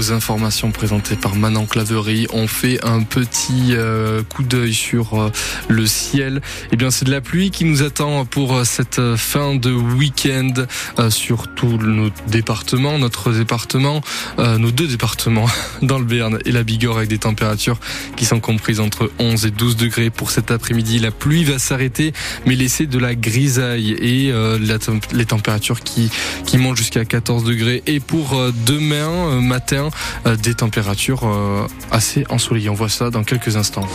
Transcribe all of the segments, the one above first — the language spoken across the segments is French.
vos informations présentées par Manon Claverie. On fait un petit euh, coup d'œil sur euh, le ciel. Eh bien, c'est de la pluie qui nous attend pour cette fin de week-end sur tous nos départements, notre département, nos deux départements dans le Béarn et la Bigorre avec des températures qui sont comprises entre 11 et 12 degrés pour cet après-midi. La pluie va s'arrêter, mais laisser de la grisaille et les températures qui, qui montent jusqu'à 14 degrés. Et pour demain matin, des températures assez ensoleillées. On voit ça dans quelques instants.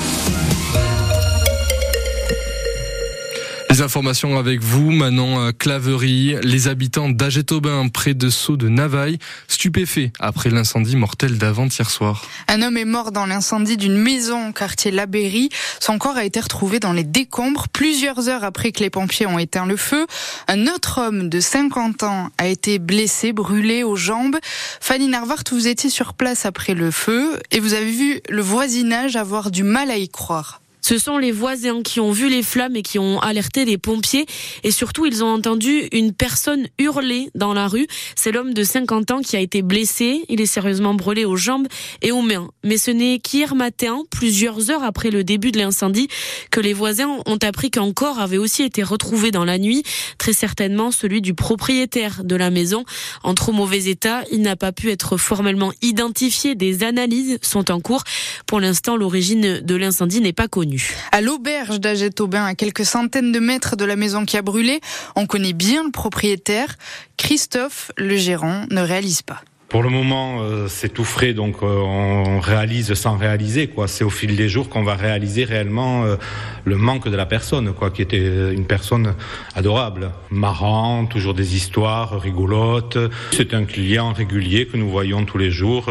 Les informations avec vous, Manon euh, Claverie. Les habitants d'Agetobin, près de Sceaux de Navaille, stupéfaits après l'incendie mortel d'avant-hier soir. Un homme est mort dans l'incendie d'une maison au quartier Labéry. Son corps a été retrouvé dans les décombres plusieurs heures après que les pompiers ont éteint le feu. Un autre homme de 50 ans a été blessé, brûlé aux jambes. Fanny Narvart, vous étiez sur place après le feu et vous avez vu le voisinage avoir du mal à y croire. Ce sont les voisins qui ont vu les flammes et qui ont alerté les pompiers. Et surtout, ils ont entendu une personne hurler dans la rue. C'est l'homme de 50 ans qui a été blessé. Il est sérieusement brûlé aux jambes et aux mains. Mais ce n'est qu'hier matin, plusieurs heures après le début de l'incendie, que les voisins ont appris qu'un corps avait aussi été retrouvé dans la nuit. Très certainement celui du propriétaire de la maison. En trop mauvais état, il n'a pas pu être formellement identifié. Des analyses sont en cours. Pour l'instant, l'origine de l'incendie n'est pas connue. À l'auberge d'Aget-Aubin, à quelques centaines de mètres de la maison qui a brûlé, on connaît bien le propriétaire. Christophe, le gérant, ne réalise pas. Pour le moment, euh, c'est tout frais, donc euh, on réalise sans réaliser. Quoi, c'est au fil des jours qu'on va réaliser réellement euh, le manque de la personne, quoi, qui était une personne adorable, marrant, toujours des histoires rigolotes. C'est un client régulier que nous voyons tous les jours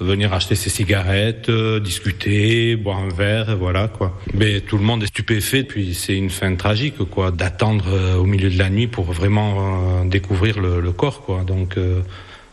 venir acheter ses cigarettes, discuter, boire un verre, voilà quoi. Mais tout le monde est stupéfait, puis c'est une fin tragique, quoi, d'attendre au milieu de la nuit pour vraiment découvrir le, le, corps, quoi. Donc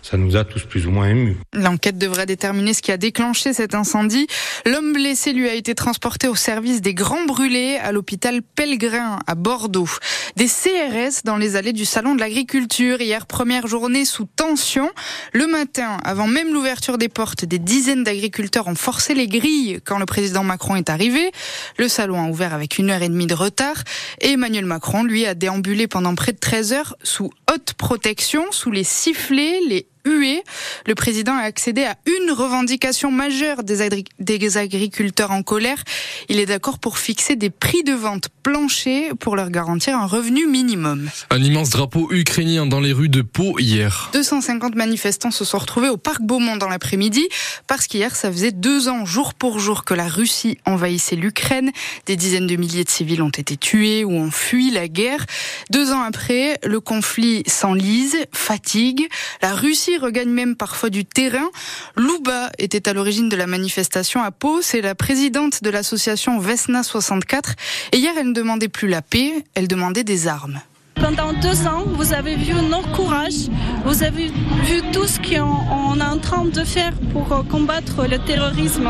ça nous a tous plus ou moins émus. L'enquête devrait déterminer ce qui a déclenché cet incendie. L'homme blessé lui a été transporté au service des grands brûlés à l'hôpital Pellegrin à Bordeaux. Des CRS dans les allées du salon de l'agriculture. Hier, première journée sous tension. Le matin, avant même l'ouverture des portes, des dizaines d'agriculteurs ont forcé les grilles quand le président Macron est arrivé. Le salon a ouvert avec une heure et demie de retard. Et Emmanuel Macron, lui, a déambulé pendant près de 13 heures sous haute protection, sous les sifflets, les huée. Le président a accédé à une revendication majeure des, des agriculteurs en colère. Il est d'accord pour fixer des prix de vente planchers pour leur garantir un revenu minimum. Un immense drapeau ukrainien dans les rues de Pau hier. 250 manifestants se sont retrouvés au parc Beaumont dans l'après-midi parce qu'hier, ça faisait deux ans, jour pour jour, que la Russie envahissait l'Ukraine. Des dizaines de milliers de civils ont été tués ou ont fui la guerre. Deux ans après, le conflit s'enlise, fatigue. La Russie regagne même parfois du terrain. Louba était à l'origine de la manifestation à Pau. C'est la présidente de l'association Vesna 64. Et hier, elle ne demandait plus la paix, elle demandait des armes. Pendant deux ans, vous avez vu notre courage, vous avez vu tout ce qu'on est en train de faire pour combattre le terrorisme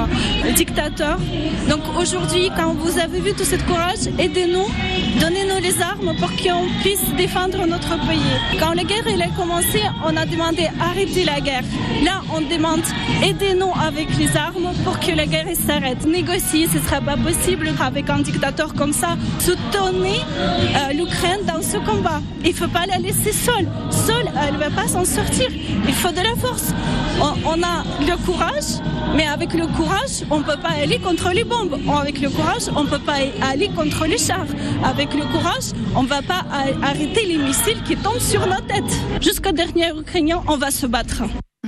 dictateur. Donc aujourd'hui, quand vous avez vu tout ce courage, aidez-nous, donnez-nous les armes pour qu'on puisse défendre notre pays. Quand la guerre a commencé, on a demandé arrêter la guerre. Là, on demande aidez-nous avec les armes pour que la guerre s'arrête. Négocier, ce ne sera pas possible avec un dictateur comme ça. Soutenez euh, l'Ukraine dans ce combat il ne faut pas la laisser seule. Seule, elle ne va pas s'en sortir. Il faut de la force. On, a le courage, mais avec le courage, on ne peut pas aller contre les bombes. Avec le courage, on ne peut pas aller contre les chars. Avec le courage, on ne va pas arrêter les missiles qui tombent sur nos têtes. Jusqu'au dernier Ukrainien, on va se battre.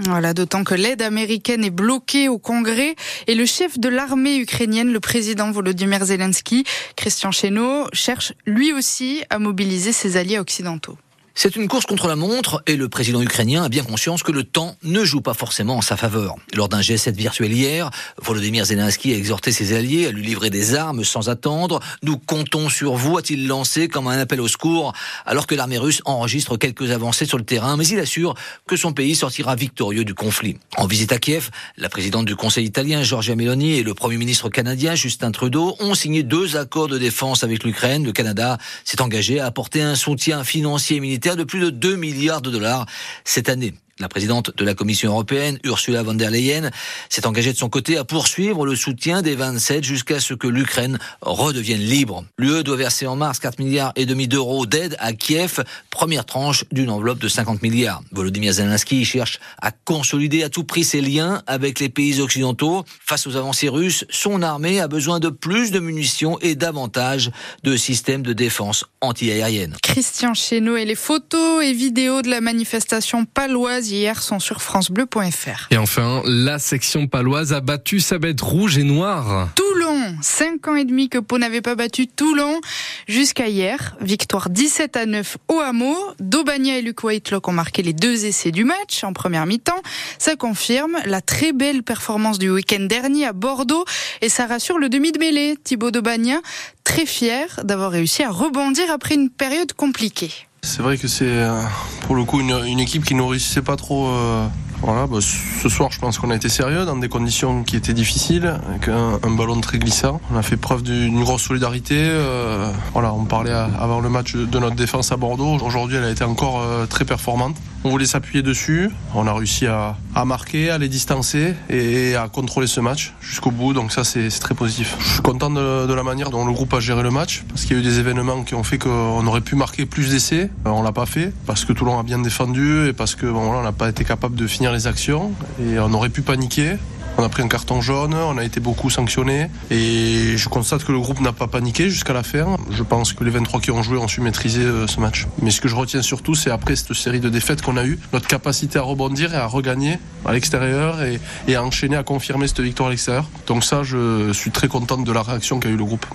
Voilà, d'autant que l'aide américaine est bloquée au Congrès et le chef de l'armée ukrainienne, le président Volodymyr Zelensky, Christian Chesneau, cherche lui aussi à mobiliser ses alliés occidentaux. C'est une course contre la montre et le président ukrainien a bien conscience que le temps ne joue pas forcément en sa faveur. Lors d'un G7 virtuel hier, Volodymyr Zelensky a exhorté ses alliés à lui livrer des armes sans attendre. Nous comptons sur vous, a-t-il lancé comme un appel au secours, alors que l'armée russe enregistre quelques avancées sur le terrain, mais il assure que son pays sortira victorieux du conflit. En visite à Kiev, la présidente du Conseil italien, Giorgia Meloni, et le premier ministre canadien, Justin Trudeau, ont signé deux accords de défense avec l'Ukraine. Le Canada s'est engagé à apporter un soutien financier et militaire de plus de 2 milliards de dollars cette année. La présidente de la Commission européenne, Ursula von der Leyen, s'est engagée de son côté à poursuivre le soutien des 27 jusqu'à ce que l'Ukraine redevienne libre. L'UE doit verser en mars 4 milliards et demi d'euros d'aide à Kiev, première tranche d'une enveloppe de 50 milliards. Volodymyr Zelensky cherche à consolider à tout prix ses liens avec les pays occidentaux. Face aux avancées russes, son armée a besoin de plus de munitions et davantage de systèmes de défense antiaérienne. Christian Chesneau et les photos et vidéos de la manifestation paloise hier sont sur francebleu.fr. Et enfin, la section paloise a battu sa bête rouge et noire. Toulon, 5 ans et demi que Pau n'avait pas battu Toulon jusqu'à hier. Victoire 17 à 9 au hameau. Daubagna et Luc Whitelock ont marqué les deux essais du match en première mi-temps. Ça confirme la très belle performance du week-end dernier à Bordeaux et ça rassure le demi de mêlée, Thibaut Daubagna, très fier d'avoir réussi à rebondir après une période compliquée. C'est vrai que c'est euh, pour le coup une, une équipe qui ne réussissait pas trop. Voilà, bah, ce soir, je pense qu'on a été sérieux dans des conditions qui étaient difficiles, avec un, ballon très glissant. On a fait preuve d'une grosse solidarité. Euh, voilà, on parlait avant le match de notre défense à Bordeaux. Aujourd'hui, elle a été encore euh, très performante. On voulait s'appuyer dessus. On a réussi à, marquer, à les distancer et à contrôler ce match jusqu'au bout. Donc ça, c'est très positif. Je suis content de, la manière dont le groupe a géré le match parce qu'il y a eu des événements qui ont fait qu'on aurait pu marquer plus d'essais. Euh, On l'a pas fait parce que Toulon a bien défendu et parce que on n'a pas été capable de finir actions et on aurait pu paniquer. On a pris un carton jaune, on a été beaucoup sanctionné et je constate que le groupe n'a pas paniqué jusqu'à la fin. Je pense que les 23 qui ont joué ont su maîtriser euh, ce match. Mais ce que je retiens surtout, c'est après cette série de défaites qu'on a eue, notre capacité à rebondir et à regagner à l'extérieur et, et à enchaîner, à confirmer cette victoire à l'extérieur. Donc ça, je suis très content de la réaction qu'a eu le groupe.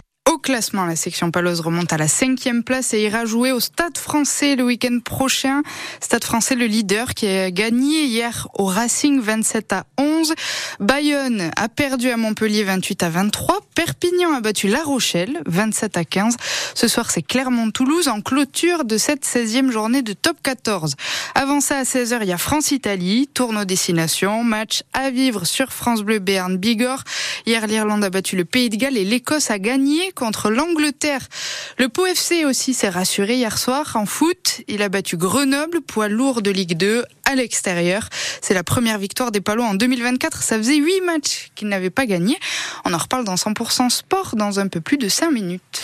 Classement, la section paloise remonte à la cinquième place et ira jouer au Stade français le week-end prochain. Stade français, le leader qui a gagné hier au Racing 27 à 11. Bayonne a perdu à Montpellier 28 à 23. Perpignan a battu La Rochelle 27 à 15. Ce soir, c'est Clermont-Toulouse en clôture de cette 16e journée de top 14. Avant ça, à 16h, il y a France-Italie, tournoi destination, match à vivre sur France Bleu Béarn Bigorre. Hier, l'Irlande a battu le Pays de Galles et l'Écosse a gagné contre l'Angleterre. Le Pau FC aussi s'est rassuré hier soir en foot. Il a battu Grenoble, poids lourd de Ligue 2, à l'extérieur. C'est la première victoire des Palois en 2024. Ça faisait huit matchs qu'ils n'avaient pas gagné. On en reparle dans 100% sport dans un peu plus de 5 minutes.